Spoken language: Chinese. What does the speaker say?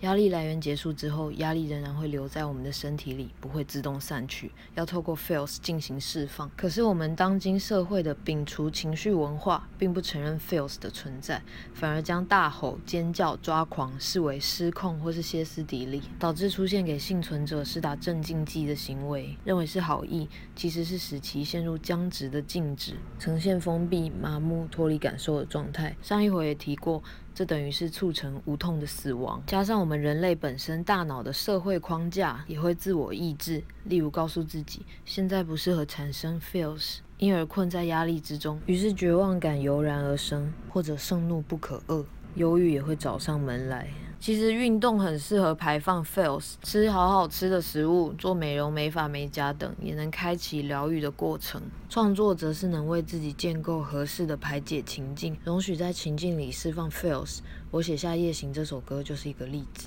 压力来源结束之后，压力仍然会留在我们的身体里，不会自动散去，要透过 feels 进行释放。可是我们当今社会的摒除情绪文化，并不承认 feels 的存在，反而将大吼、尖叫、抓狂视为失控或是歇斯底里，导致出现给幸存者施打镇静剂的行为，认为是好意，其实是使其陷入僵直的静止，呈现封闭、麻木、脱离感受的状态。上一回也提过。这等于是促成无痛的死亡，加上我们人类本身大脑的社会框架也会自我抑制，例如告诉自己现在不适合产生 feels，因而困在压力之中，于是绝望感油然而生，或者盛怒不可遏，忧郁也会找上门来。其实运动很适合排放 fails，吃好好吃的食物，做美容、美发、美甲等，也能开启疗愈的过程。创作则是能为自己建构合适的排解情境，容许在情境里释放 fails。我写下《夜行》这首歌就是一个例子。